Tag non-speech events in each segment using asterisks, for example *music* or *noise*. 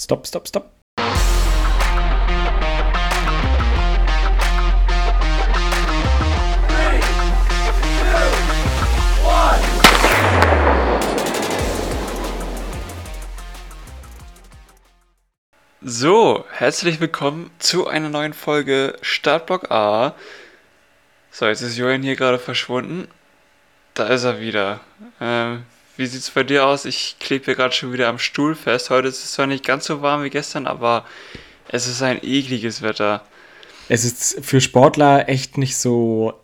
Stopp, stopp, stopp. So, herzlich willkommen zu einer neuen Folge Startblock A. So, jetzt ist Julian hier gerade verschwunden. Da ist er wieder. Ähm, wie sieht's bei dir aus? Ich klebe hier gerade schon wieder am Stuhl fest. Heute ist es zwar nicht ganz so warm wie gestern, aber es ist ein ekliges Wetter. Es ist für Sportler echt nicht so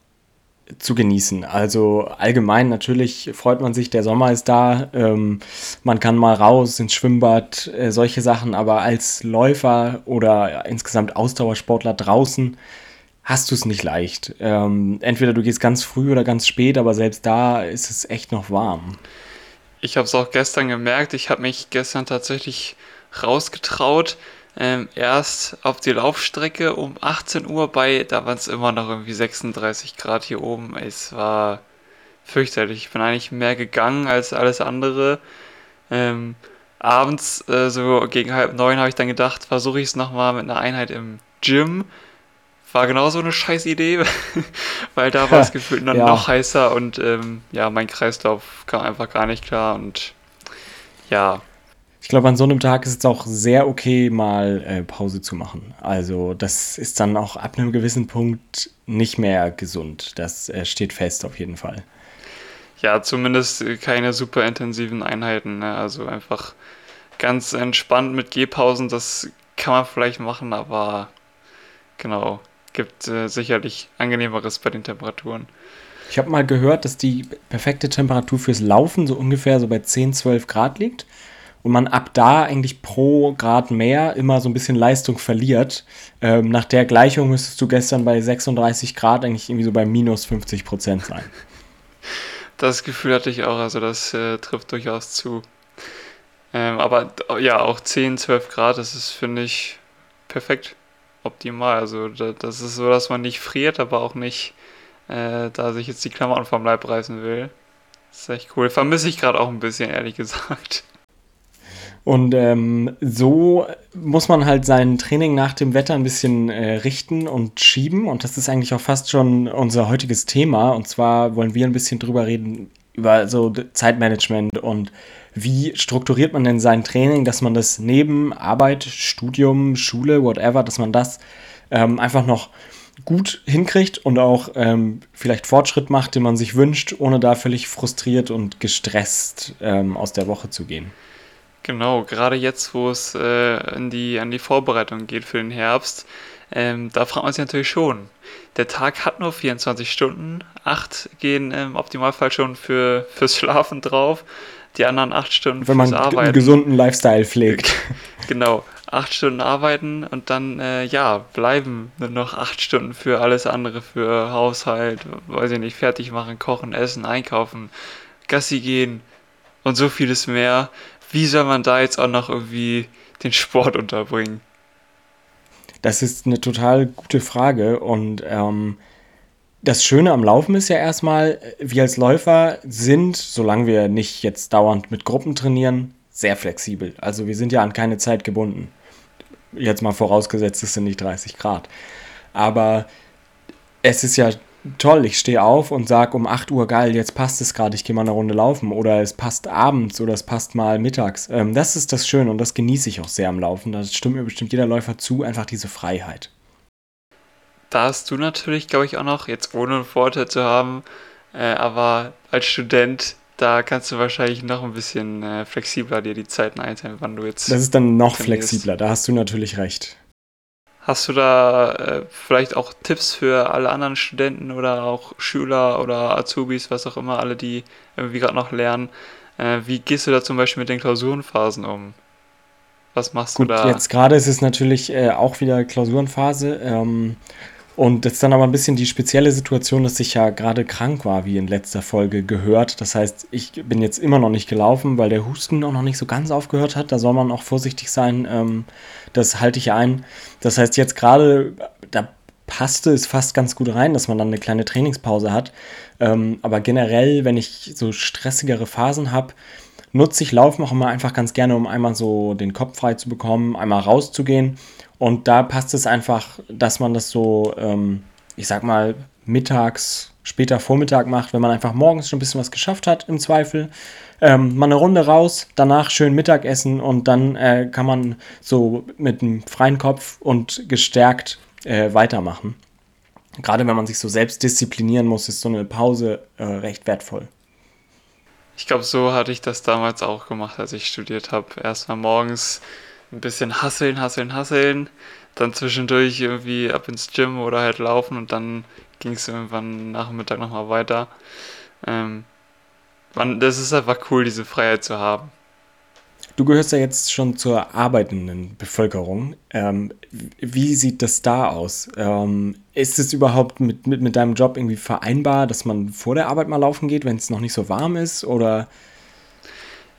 zu genießen. Also allgemein natürlich freut man sich, der Sommer ist da, ähm, man kann mal raus ins Schwimmbad, äh, solche Sachen, aber als Läufer oder insgesamt Ausdauersportler draußen hast du es nicht leicht. Ähm, entweder du gehst ganz früh oder ganz spät, aber selbst da ist es echt noch warm. Ich habe es auch gestern gemerkt, ich habe mich gestern tatsächlich rausgetraut, ähm, erst auf die Laufstrecke um 18 Uhr bei, da waren es immer noch irgendwie 36 Grad hier oben. Es war fürchterlich. Ich bin eigentlich mehr gegangen als alles andere. Ähm, abends, äh, so gegen halb neun, habe ich dann gedacht, versuche ich es nochmal mit einer Einheit im Gym. War genauso eine scheiß Idee, *laughs* weil da war es *laughs* gefühlt dann ja. noch heißer und ähm, ja, mein Kreislauf kam einfach gar nicht klar und ja, ich glaube, an so einem Tag ist es auch sehr okay, mal äh, Pause zu machen. Also das ist dann auch ab einem gewissen Punkt nicht mehr gesund. Das äh, steht fest auf jeden Fall. Ja, zumindest keine super intensiven Einheiten. Ne? Also einfach ganz entspannt mit Gehpausen, das kann man vielleicht machen, aber genau, gibt äh, sicherlich angenehmeres bei den Temperaturen. Ich habe mal gehört, dass die perfekte Temperatur fürs Laufen so ungefähr so bei 10, 12 Grad liegt und man ab da eigentlich pro Grad mehr immer so ein bisschen Leistung verliert. Ähm, nach der Gleichung müsstest du gestern bei 36 Grad eigentlich irgendwie so bei minus 50 Prozent sein. *laughs* Das Gefühl hatte ich auch, also das äh, trifft durchaus zu. Ähm, aber ja, auch 10, 12 Grad, das ist, finde ich, perfekt optimal. Also das ist so, dass man nicht friert, aber auch nicht, äh, da sich jetzt die Klamotten vom Leib reißen will. Das ist echt cool. Vermisse ich gerade auch ein bisschen, ehrlich *laughs* gesagt. Und ähm, so muss man halt sein Training nach dem Wetter ein bisschen äh, richten und schieben. Und das ist eigentlich auch fast schon unser heutiges Thema. Und zwar wollen wir ein bisschen drüber reden, über so Zeitmanagement und wie strukturiert man denn sein Training, dass man das neben Arbeit, Studium, Schule, whatever, dass man das ähm, einfach noch gut hinkriegt und auch ähm, vielleicht Fortschritt macht, den man sich wünscht, ohne da völlig frustriert und gestresst ähm, aus der Woche zu gehen. Genau, gerade jetzt, wo es äh, an, die, an die Vorbereitung geht für den Herbst, ähm, da fragt man sich natürlich schon. Der Tag hat nur 24 Stunden, 8 gehen im Optimalfall schon für, fürs Schlafen drauf, die anderen 8 Stunden Wenn man Arbeiten. einen gesunden Lifestyle pflegt. *laughs* genau, 8 Stunden arbeiten und dann, äh, ja, bleiben nur noch 8 Stunden für alles andere, für Haushalt, weiß ich nicht, fertig machen, kochen, essen, einkaufen, Gassi gehen und so vieles mehr wie soll man da jetzt auch noch irgendwie den Sport unterbringen? Das ist eine total gute Frage und ähm, das Schöne am Laufen ist ja erstmal, wir als Läufer sind, solange wir nicht jetzt dauernd mit Gruppen trainieren, sehr flexibel. Also wir sind ja an keine Zeit gebunden. Jetzt mal vorausgesetzt, es sind nicht 30 Grad. Aber es ist ja toll, ich stehe auf und sage um 8 Uhr, geil, jetzt passt es gerade, ich gehe mal eine Runde laufen oder es passt abends oder es passt mal mittags. Ähm, das ist das Schöne und das genieße ich auch sehr am Laufen. Da stimmt mir bestimmt jeder Läufer zu, einfach diese Freiheit. Da hast du natürlich, glaube ich, auch noch, jetzt ohne einen Vorteil zu haben, äh, aber als Student, da kannst du wahrscheinlich noch ein bisschen äh, flexibler dir die Zeiten einteilen, wann du jetzt. Das ist dann noch flexibler, da hast du natürlich recht. Hast du da äh, vielleicht auch Tipps für alle anderen Studenten oder auch Schüler oder Azubis, was auch immer, alle, die irgendwie gerade noch lernen? Äh, wie gehst du da zum Beispiel mit den Klausurenphasen um? Was machst Gut, du da? Jetzt gerade ist es natürlich äh, auch wieder Klausurenphase. Ähm, und ist dann aber ein bisschen die spezielle Situation, dass ich ja gerade krank war, wie in letzter Folge gehört. Das heißt, ich bin jetzt immer noch nicht gelaufen, weil der Husten auch noch nicht so ganz aufgehört hat. Da soll man auch vorsichtig sein. Ähm, das halte ich ein. Das heißt, jetzt gerade, da passte es fast ganz gut rein, dass man dann eine kleine Trainingspause hat. Ähm, aber generell, wenn ich so stressigere Phasen habe, nutze ich Laufen auch immer einfach ganz gerne, um einmal so den Kopf frei zu bekommen, einmal rauszugehen. Und da passt es einfach, dass man das so, ähm, ich sag mal, mittags, später Vormittag macht, wenn man einfach morgens schon ein bisschen was geschafft hat, im Zweifel. Ähm, mal eine Runde raus, danach schön Mittagessen und dann äh, kann man so mit einem freien Kopf und gestärkt äh, weitermachen. Gerade wenn man sich so selbst disziplinieren muss, ist so eine Pause äh, recht wertvoll. Ich glaube, so hatte ich das damals auch gemacht, als ich studiert habe. Erstmal morgens ein bisschen hasseln, hasseln, hasseln, dann zwischendurch irgendwie ab ins Gym oder halt laufen und dann ging es irgendwann Nachmittag nochmal weiter. Ähm, man, das ist einfach cool, diese Freiheit zu haben. Du gehörst ja jetzt schon zur arbeitenden Bevölkerung. Ähm, wie sieht das da aus? Ähm, ist es überhaupt mit, mit, mit deinem Job irgendwie vereinbar, dass man vor der Arbeit mal laufen geht, wenn es noch nicht so warm ist? Oder?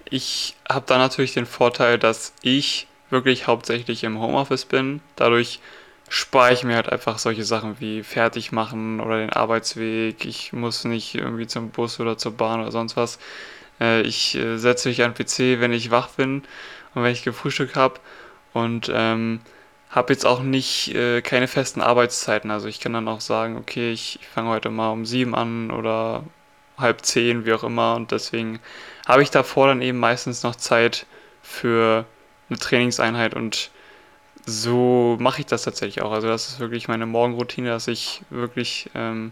Ich habe da natürlich den Vorteil, dass ich wirklich hauptsächlich im Homeoffice bin. Dadurch spare ich mir halt einfach solche Sachen wie fertig machen oder den Arbeitsweg. Ich muss nicht irgendwie zum Bus oder zur Bahn oder sonst was. Äh, ich äh, setze mich an den PC, wenn ich wach bin und wenn ich gefrühstückt habe und ähm, habe jetzt auch nicht äh, keine festen Arbeitszeiten. Also ich kann dann auch sagen, okay, ich, ich fange heute mal um sieben an oder halb zehn, wie auch immer. Und deswegen habe ich davor dann eben meistens noch Zeit für eine Trainingseinheit und so mache ich das tatsächlich auch. Also das ist wirklich meine Morgenroutine, dass ich wirklich ähm,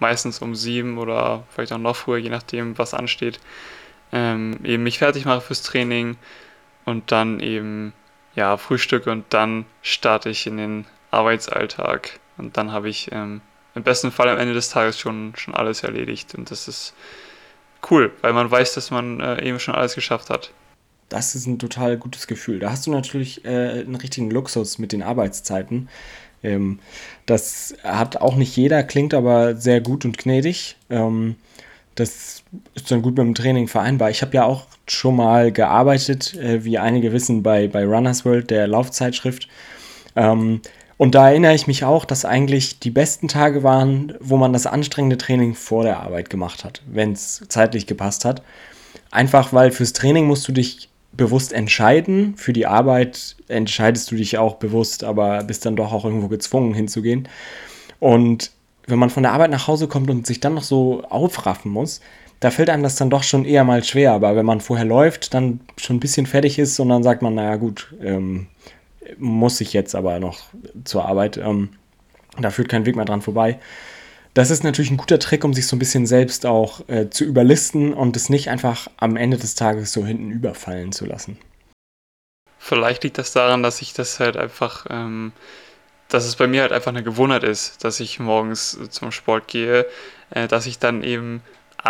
meistens um sieben oder vielleicht auch noch früher, je nachdem, was ansteht, ähm, eben mich fertig mache fürs Training und dann eben ja frühstücke und dann starte ich in den Arbeitsalltag und dann habe ich ähm, im besten Fall am Ende des Tages schon, schon alles erledigt und das ist cool, weil man weiß, dass man äh, eben schon alles geschafft hat. Das ist ein total gutes Gefühl. Da hast du natürlich äh, einen richtigen Luxus mit den Arbeitszeiten. Ähm, das hat auch nicht jeder, klingt aber sehr gut und gnädig. Ähm, das ist dann gut mit dem Training vereinbar. Ich habe ja auch schon mal gearbeitet, äh, wie einige wissen, bei, bei Runners World, der Laufzeitschrift. Ähm, und da erinnere ich mich auch, dass eigentlich die besten Tage waren, wo man das anstrengende Training vor der Arbeit gemacht hat, wenn es zeitlich gepasst hat. Einfach weil fürs Training musst du dich bewusst entscheiden. Für die Arbeit entscheidest du dich auch bewusst, aber bist dann doch auch irgendwo gezwungen hinzugehen. Und wenn man von der Arbeit nach Hause kommt und sich dann noch so aufraffen muss, da fällt einem das dann doch schon eher mal schwer. Aber wenn man vorher läuft, dann schon ein bisschen fertig ist und dann sagt man, naja gut, ähm, muss ich jetzt aber noch zur Arbeit. Ähm, da führt kein Weg mehr dran vorbei. Das ist natürlich ein guter Trick, um sich so ein bisschen selbst auch äh, zu überlisten und es nicht einfach am Ende des Tages so hinten überfallen zu lassen. Vielleicht liegt das daran, dass ich das halt einfach, ähm, dass es bei mir halt einfach eine Gewohnheit ist, dass ich morgens zum Sport gehe, äh, dass ich dann eben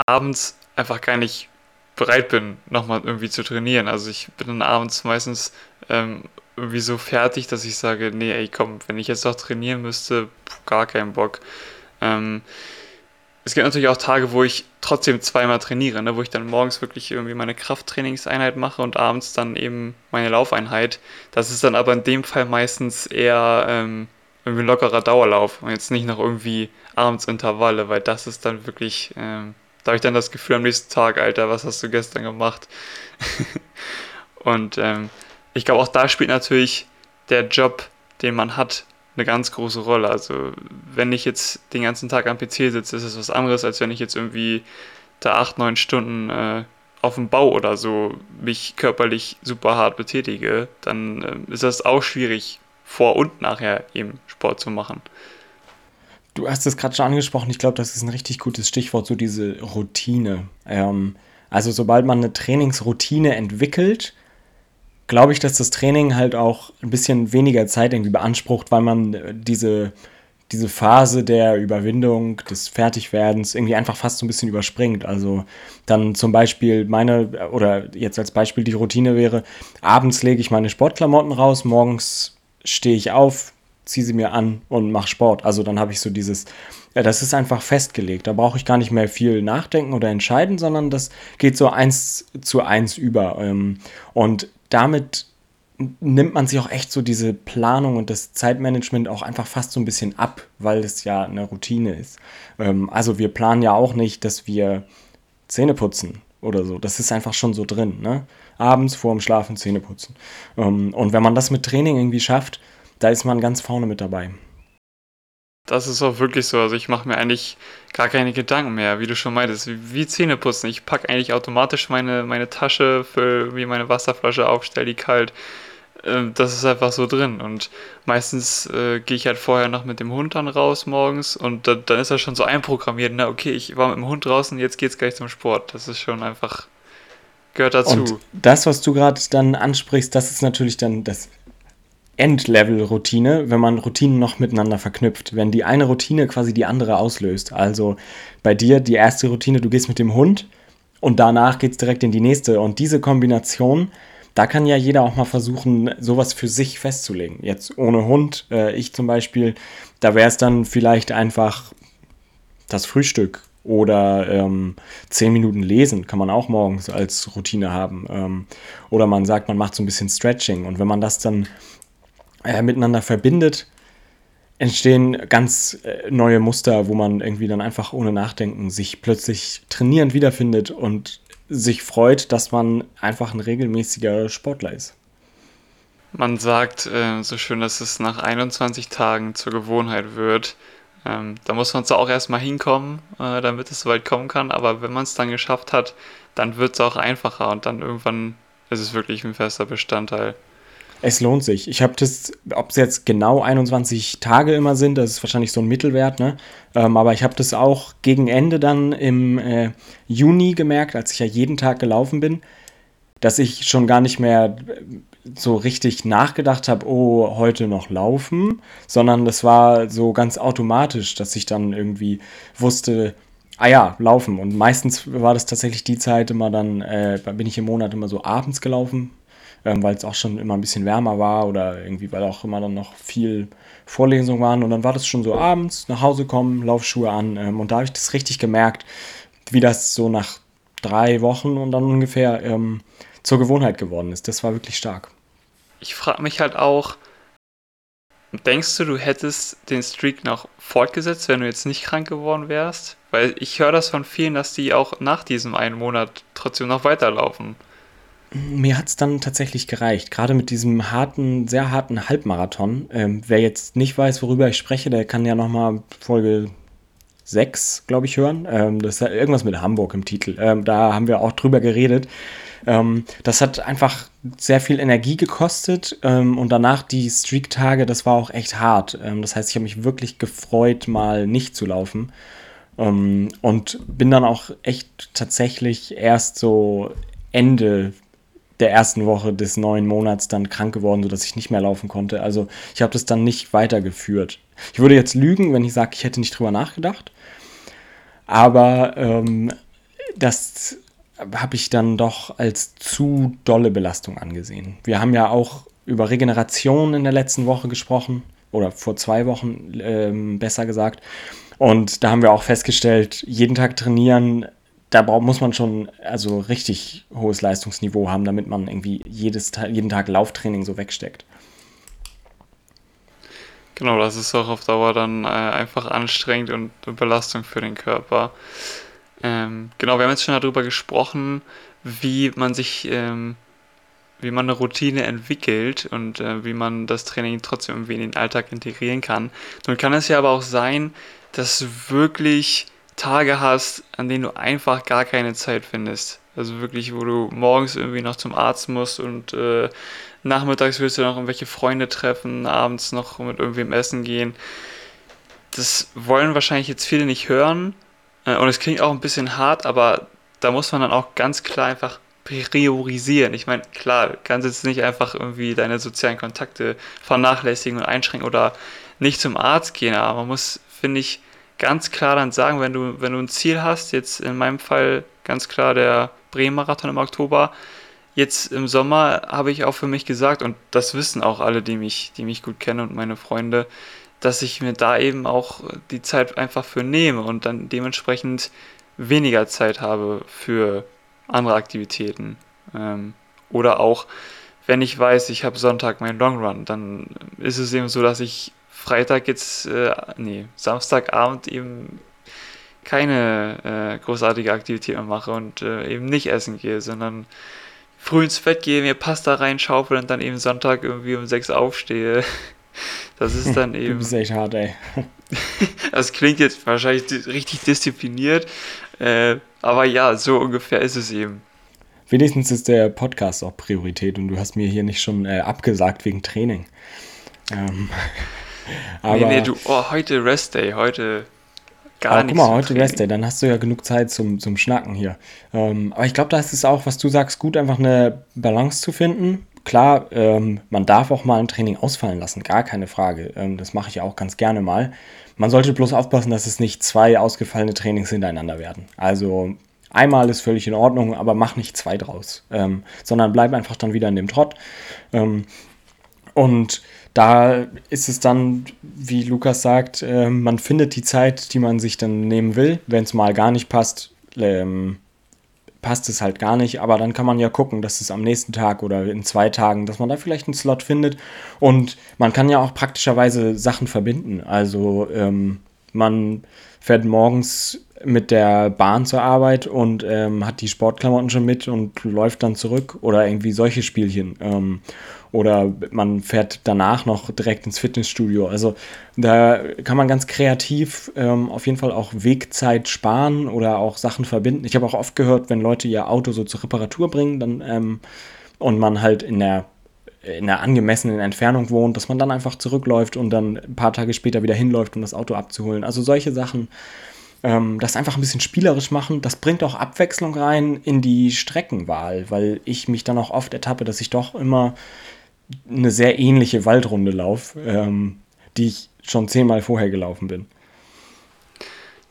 abends einfach gar nicht bereit bin, nochmal irgendwie zu trainieren. Also ich bin dann abends meistens ähm, irgendwie so fertig, dass ich sage, nee, ey, komm, wenn ich jetzt doch trainieren müsste, gar keinen Bock. Ähm, es gibt natürlich auch Tage, wo ich trotzdem zweimal trainiere, ne, wo ich dann morgens wirklich irgendwie meine Krafttrainingseinheit mache und abends dann eben meine Laufeinheit. Das ist dann aber in dem Fall meistens eher ähm, irgendwie ein lockerer Dauerlauf und jetzt nicht noch irgendwie abends Intervalle, weil das ist dann wirklich, ähm, da habe ich dann das Gefühl am nächsten Tag, Alter, was hast du gestern gemacht? *laughs* und ähm, ich glaube, auch da spielt natürlich der Job, den man hat, eine ganz große Rolle. Also wenn ich jetzt den ganzen Tag am PC sitze, ist es was anderes, als wenn ich jetzt irgendwie da acht, neun Stunden äh, auf dem Bau oder so mich körperlich super hart betätige, dann äh, ist das auch schwierig, vor und nachher eben Sport zu machen. Du hast es gerade schon angesprochen, ich glaube, das ist ein richtig gutes Stichwort, so diese Routine. Ähm, also sobald man eine Trainingsroutine entwickelt, glaube ich, dass das Training halt auch ein bisschen weniger Zeit irgendwie beansprucht, weil man äh, diese, diese Phase der Überwindung, des Fertigwerdens irgendwie einfach fast so ein bisschen überspringt. Also dann zum Beispiel meine, oder jetzt als Beispiel die Routine wäre, abends lege ich meine Sportklamotten raus, morgens stehe ich auf, ziehe sie mir an und mache Sport. Also dann habe ich so dieses, ja, das ist einfach festgelegt. Da brauche ich gar nicht mehr viel nachdenken oder entscheiden, sondern das geht so eins zu eins über. Ähm, und damit nimmt man sich auch echt so diese Planung und das Zeitmanagement auch einfach fast so ein bisschen ab, weil es ja eine Routine ist. Ähm, also wir planen ja auch nicht, dass wir Zähne putzen oder so. Das ist einfach schon so drin, ne? Abends vor dem Schlafen Zähne putzen. Ähm, und wenn man das mit Training irgendwie schafft, da ist man ganz vorne mit dabei. Das ist auch wirklich so. Also ich mache mir eigentlich gar keine Gedanken mehr, wie du schon meintest. Wie, Zähne putzen. Ich packe eigentlich automatisch meine, meine Tasche für wie meine Wasserflasche auf, stelle die kalt. Ähm, das ist einfach so drin. Und meistens äh, gehe ich halt vorher noch mit dem Hund dann raus morgens und da, dann ist er schon so einprogrammiert, na okay, ich war mit dem Hund draußen, jetzt geht's gleich zum Sport. Das ist schon einfach, gehört dazu. Und das, was du gerade dann ansprichst, das ist natürlich dann das Endlevel-Routine, wenn man Routinen noch miteinander verknüpft. Wenn die eine Routine quasi die andere auslöst. Also bei dir die erste Routine, du gehst mit dem Hund und danach geht es direkt in die nächste. Und diese Kombination, da kann ja jeder auch mal versuchen, sowas für sich festzulegen. Jetzt ohne Hund, äh, ich zum Beispiel, da wäre es dann vielleicht einfach das Frühstück oder ähm, zehn Minuten lesen kann man auch morgens als Routine haben. Ähm, oder man sagt, man macht so ein bisschen Stretching. Und wenn man das dann äh, miteinander verbindet, entstehen ganz äh, neue Muster, wo man irgendwie dann einfach ohne Nachdenken sich plötzlich trainierend wiederfindet und sich freut, dass man einfach ein regelmäßiger Sportler ist. Man sagt äh, so schön, dass es nach 21 Tagen zur Gewohnheit wird. Ähm, da muss man zwar auch erstmal hinkommen, äh, damit es so weit kommen kann, aber wenn man es dann geschafft hat, dann wird es auch einfacher und dann irgendwann ist es wirklich ein fester Bestandteil. Es lohnt sich. Ich habe das, ob es jetzt genau 21 Tage immer sind, das ist wahrscheinlich so ein Mittelwert, ne? Ähm, aber ich habe das auch gegen Ende dann im äh, Juni gemerkt, als ich ja jeden Tag gelaufen bin, dass ich schon gar nicht mehr so richtig nachgedacht habe, oh, heute noch laufen, sondern das war so ganz automatisch, dass ich dann irgendwie wusste, ah ja, laufen. Und meistens war das tatsächlich die Zeit immer dann, äh, bin ich im Monat immer so abends gelaufen, ähm, weil es auch schon immer ein bisschen wärmer war oder irgendwie, weil auch immer dann noch viel Vorlesungen waren. Und dann war das schon so abends, nach Hause kommen, Laufschuhe an. Ähm, und da habe ich das richtig gemerkt, wie das so nach drei Wochen und dann ungefähr ähm, zur Gewohnheit geworden ist. Das war wirklich stark. Ich frage mich halt auch, denkst du, du hättest den Streak noch fortgesetzt, wenn du jetzt nicht krank geworden wärst? Weil ich höre das von vielen, dass die auch nach diesem einen Monat trotzdem noch weiterlaufen. Mir hat es dann tatsächlich gereicht, gerade mit diesem harten, sehr harten Halbmarathon. Ähm, wer jetzt nicht weiß, worüber ich spreche, der kann ja nochmal Folge 6, glaube ich, hören. Ähm, das ist ja irgendwas mit Hamburg im Titel. Ähm, da haben wir auch drüber geredet. Ähm, das hat einfach sehr viel Energie gekostet ähm, und danach die Streak-Tage, das war auch echt hart. Ähm, das heißt, ich habe mich wirklich gefreut, mal nicht zu laufen. und bin dann auch echt tatsächlich erst so Ende der ersten Woche des neuen Monats dann krank geworden, sodass ich nicht mehr laufen konnte. Also ich habe das dann nicht weitergeführt. Ich würde jetzt lügen, wenn ich sage, ich hätte nicht drüber nachgedacht. Aber ähm, das habe ich dann doch als zu dolle Belastung angesehen. Wir haben ja auch über Regeneration in der letzten Woche gesprochen oder vor zwei Wochen ähm, besser gesagt. Und da haben wir auch festgestellt, jeden Tag trainieren da muss man schon also richtig hohes Leistungsniveau haben, damit man irgendwie jedes, jeden Tag Lauftraining so wegsteckt. Genau, das ist auch auf Dauer dann äh, einfach anstrengend und Belastung für den Körper. Ähm, genau, wir haben jetzt schon darüber gesprochen, wie man sich, ähm, wie man eine Routine entwickelt und äh, wie man das Training trotzdem irgendwie in den Alltag integrieren kann. Nun kann es ja aber auch sein, dass wirklich Tage hast, an denen du einfach gar keine Zeit findest. Also wirklich, wo du morgens irgendwie noch zum Arzt musst und äh, nachmittags willst du noch irgendwelche Freunde treffen, abends noch mit irgendwem essen gehen. Das wollen wahrscheinlich jetzt viele nicht hören. Äh, und es klingt auch ein bisschen hart, aber da muss man dann auch ganz klar einfach priorisieren. Ich meine, klar, du kannst jetzt nicht einfach irgendwie deine sozialen Kontakte vernachlässigen und einschränken oder nicht zum Arzt gehen, aber man muss, finde ich, ganz klar dann sagen, wenn du, wenn du ein Ziel hast, jetzt in meinem Fall ganz klar der Bremen-Marathon im Oktober, jetzt im Sommer habe ich auch für mich gesagt, und das wissen auch alle, die mich, die mich gut kennen und meine Freunde, dass ich mir da eben auch die Zeit einfach für nehme und dann dementsprechend weniger Zeit habe für andere Aktivitäten. Ähm, oder auch, wenn ich weiß, ich habe Sonntag meinen Long Run, dann ist es eben so, dass ich Freitag jetzt, äh, nee, Samstagabend eben keine äh, großartige Aktivität mehr mache und äh, eben nicht essen gehe, sondern früh ins Bett gehe, mir Pasta reinschaufel und dann eben Sonntag irgendwie um sechs aufstehe. *laughs* Das ist dann *laughs* eben. Du bist echt hart, ey. *laughs* das klingt jetzt wahrscheinlich richtig diszipliniert, äh, aber ja, so ungefähr ist es eben. Wenigstens ist der Podcast auch Priorität und du hast mir hier nicht schon äh, abgesagt wegen Training. Ähm, aber, nee, nee, du, oh, heute Rest Day, heute gar aber, nichts. Guck mal, heute Rest Day, dann hast du ja genug Zeit zum, zum Schnacken hier. Ähm, aber ich glaube, da ist es auch, was du sagst, gut, einfach eine Balance zu finden. Klar, ähm, man darf auch mal ein Training ausfallen lassen, gar keine Frage. Ähm, das mache ich auch ganz gerne mal. Man sollte bloß aufpassen, dass es nicht zwei ausgefallene Trainings hintereinander werden. Also Einmal ist völlig in Ordnung, aber mach nicht zwei draus, ähm, sondern bleib einfach dann wieder in dem Trott. Ähm, und da ist es dann, wie Lukas sagt, äh, man findet die Zeit, die man sich dann nehmen will. Wenn es mal gar nicht passt, ähm, passt es halt gar nicht. Aber dann kann man ja gucken, dass es am nächsten Tag oder in zwei Tagen, dass man da vielleicht einen Slot findet. Und man kann ja auch praktischerweise Sachen verbinden. Also ähm, man fährt morgens mit der Bahn zur Arbeit und ähm, hat die Sportklamotten schon mit und läuft dann zurück oder irgendwie solche Spielchen. Ähm, oder man fährt danach noch direkt ins Fitnessstudio. Also da kann man ganz kreativ ähm, auf jeden Fall auch Wegzeit sparen oder auch Sachen verbinden. Ich habe auch oft gehört, wenn Leute ihr Auto so zur Reparatur bringen dann, ähm, und man halt in der in einer angemessenen Entfernung wohnt, dass man dann einfach zurückläuft und dann ein paar Tage später wieder hinläuft, um das Auto abzuholen. Also solche Sachen ähm, das einfach ein bisschen spielerisch machen. Das bringt auch Abwechslung rein in die Streckenwahl, weil ich mich dann auch oft ertappe, dass ich doch immer eine sehr ähnliche Waldrunde laufe, ähm, die ich schon zehnmal vorher gelaufen bin.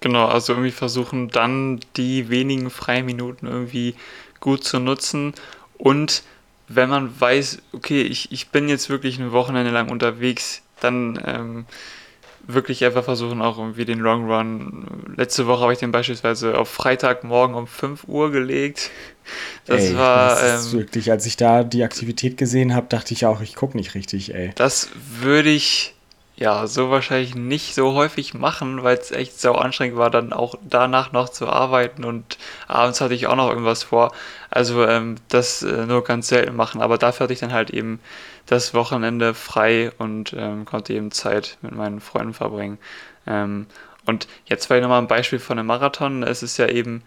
Genau, also irgendwie versuchen dann die wenigen freien Minuten irgendwie gut zu nutzen und wenn man weiß, okay, ich, ich bin jetzt wirklich ein Wochenende lang unterwegs, dann ähm, wirklich einfach versuchen, auch irgendwie den Long Run. Letzte Woche habe ich den beispielsweise auf Freitagmorgen um 5 Uhr gelegt. Das ey, war. Das ähm, wirklich, als ich da die Aktivität gesehen habe, dachte ich auch, ich gucke nicht richtig, ey. Das würde ich ja so wahrscheinlich nicht so häufig machen, weil es echt so anstrengend war, dann auch danach noch zu arbeiten und abends hatte ich auch noch irgendwas vor. Also ähm, das äh, nur ganz selten machen, aber dafür hatte ich dann halt eben das Wochenende frei und ähm, konnte eben Zeit mit meinen Freunden verbringen. Ähm, und jetzt vielleicht nochmal ein Beispiel von einem Marathon. Es ist ja eben,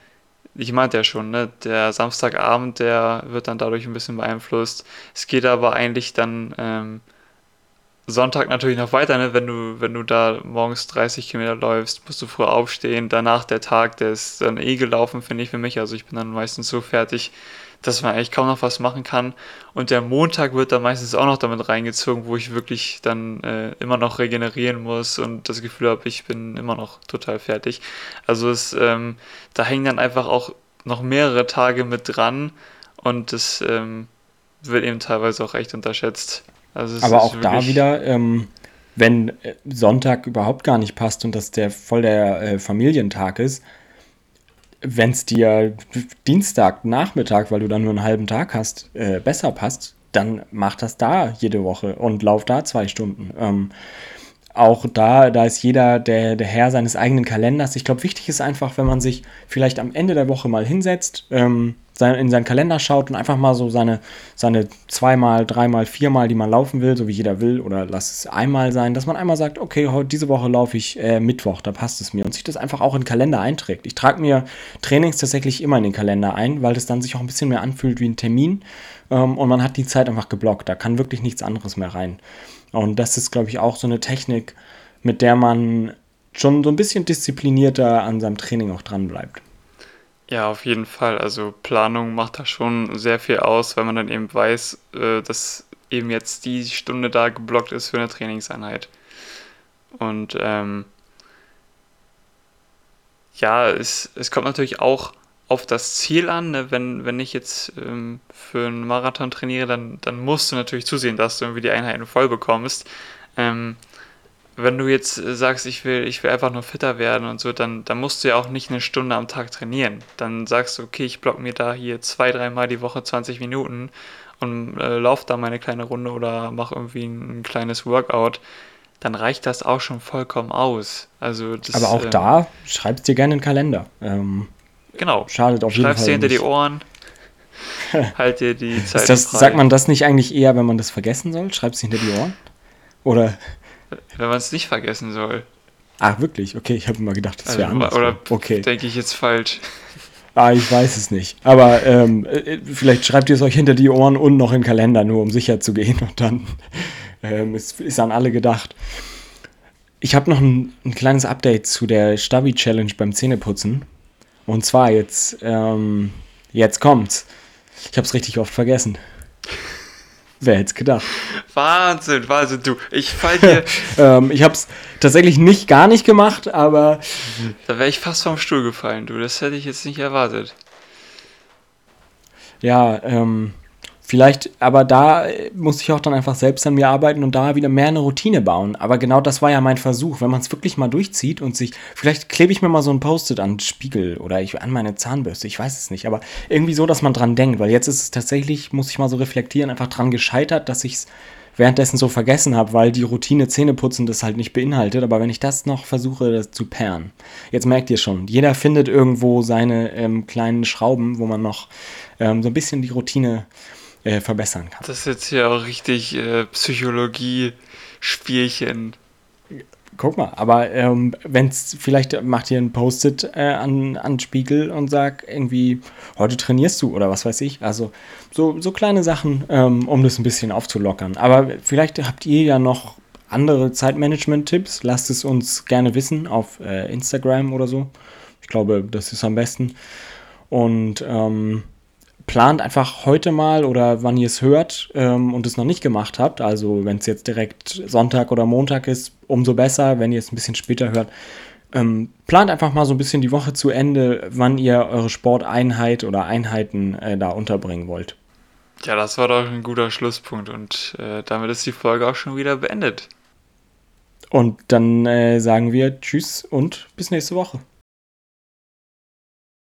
ich meinte ja schon, ne, der Samstagabend, der wird dann dadurch ein bisschen beeinflusst. Es geht aber eigentlich dann ähm, Sonntag natürlich noch weiter, ne? wenn du, wenn du da morgens 30 Kilometer läufst, musst du früh aufstehen. Danach der Tag, der ist dann eh gelaufen, finde ich für mich. Also ich bin dann meistens so fertig, dass man eigentlich kaum noch was machen kann. Und der Montag wird dann meistens auch noch damit reingezogen, wo ich wirklich dann äh, immer noch regenerieren muss und das Gefühl habe, ich bin immer noch total fertig. Also es, ähm, da hängen dann einfach auch noch mehrere Tage mit dran und das ähm, wird eben teilweise auch echt unterschätzt. Also Aber auch da wieder, ähm, wenn äh, Sonntag überhaupt gar nicht passt und das der voll der äh, Familientag ist, wenn es dir Dienstag, Nachmittag, weil du dann nur einen halben Tag hast, äh, besser passt, dann mach das da jede Woche und lauf da zwei Stunden. Ähm, auch da, da ist jeder der, der Herr seines eigenen Kalenders. Ich glaube, wichtig ist einfach, wenn man sich vielleicht am Ende der Woche mal hinsetzt, ähm, in seinen Kalender schaut und einfach mal so seine, seine zweimal, dreimal, viermal, die man laufen will, so wie jeder will, oder lass es einmal sein, dass man einmal sagt, okay, heute, diese Woche laufe ich äh, Mittwoch, da passt es mir und sich das einfach auch in den Kalender einträgt. Ich trage mir Trainings tatsächlich immer in den Kalender ein, weil das dann sich auch ein bisschen mehr anfühlt wie ein Termin ähm, und man hat die Zeit einfach geblockt, da kann wirklich nichts anderes mehr rein. Und das ist, glaube ich, auch so eine Technik, mit der man schon so ein bisschen disziplinierter an seinem Training auch dran bleibt. Ja, auf jeden Fall. Also Planung macht da schon sehr viel aus, weil man dann eben weiß, äh, dass eben jetzt die Stunde da geblockt ist für eine Trainingseinheit. Und ähm, ja, es, es kommt natürlich auch auf das Ziel an. Ne? Wenn, wenn ich jetzt ähm, für einen Marathon trainiere, dann, dann musst du natürlich zusehen, dass du irgendwie die Einheiten voll bekommst. Ähm, wenn du jetzt äh, sagst, ich will, ich will einfach nur fitter werden und so, dann, dann musst du ja auch nicht eine Stunde am Tag trainieren. Dann sagst du, okay, ich block mir da hier zwei, dreimal die Woche 20 Minuten und äh, lauf da meine kleine Runde oder mach irgendwie ein, ein kleines Workout. dann reicht das auch schon vollkommen aus. Also das, Aber auch ähm, da, schreibst dir gerne in den Kalender. Ähm, Genau. schadet auf jeden Schreib's Fall dir hinter die nicht. Ohren. *laughs* halt dir die Zeit Ist das, frei. sagt man das nicht eigentlich eher, wenn man das vergessen soll? Schreibst hinter die Ohren? Oder, Wenn man es nicht vergessen soll. ah, wirklich? Okay, ich habe immer gedacht, das wäre Also, anders. oder okay. denke ich jetzt falsch. Ah, ich weiß es nicht. Aber ähm, äh, vielleicht schreibt ihr es euch hinter die Ohren und noch in den Kalender, nur um sicher zu gehen. Und dann ähm, ist, ist an alle gedacht. Ich habe noch ein, ein kleines Update zu der Stabi-Challenge beim Zähneputzen. Und zwar jetzt, ähm, jetzt kommt's. Ich habe es richtig oft vergessen. Wer hätte es gedacht? Wahnsinn, Wahnsinn, du. Ich fall dir, *laughs* ähm, ich habe es tatsächlich nicht gar nicht gemacht, aber da wäre ich fast vom Stuhl gefallen, du. Das hätte ich jetzt nicht erwartet. Ja, ähm, vielleicht, aber da äh, muss ich auch dann einfach selbst an mir arbeiten und da wieder mehr eine Routine bauen. Aber genau das war ja mein Versuch, wenn man es wirklich mal durchzieht und sich, vielleicht klebe ich mir mal so ein Post-it an den Spiegel oder ich an meine Zahnbürste, ich weiß es nicht, aber irgendwie so, dass man dran denkt, weil jetzt ist es tatsächlich, muss ich mal so reflektieren, einfach dran gescheitert, dass ich es währenddessen so vergessen habe, weil die Routine Zähneputzen das halt nicht beinhaltet. Aber wenn ich das noch versuche, das zu pairen, jetzt merkt ihr schon, jeder findet irgendwo seine ähm, kleinen Schrauben, wo man noch ähm, so ein bisschen die Routine äh, verbessern kann. Das ist jetzt hier auch richtig äh, Psychologie-Spielchen. Guck mal, aber ähm, wenn's vielleicht macht ihr ein Post-it äh, an, an Spiegel und sagt irgendwie, heute trainierst du oder was weiß ich. Also so, so kleine Sachen, ähm, um das ein bisschen aufzulockern. Aber vielleicht habt ihr ja noch andere Zeitmanagement-Tipps. Lasst es uns gerne wissen auf äh, Instagram oder so. Ich glaube, das ist am besten. Und ähm, plant einfach heute mal oder wann ihr es hört ähm, und es noch nicht gemacht habt, also wenn es jetzt direkt Sonntag oder Montag ist, umso besser, wenn ihr es ein bisschen später hört. Ähm, plant einfach mal so ein bisschen die Woche zu Ende, wann ihr eure Sporteinheit oder Einheiten äh, da unterbringen wollt. Ja, das war doch ein guter Schlusspunkt und äh, damit ist die Folge auch schon wieder beendet. Und dann äh, sagen wir Tschüss und bis nächste Woche.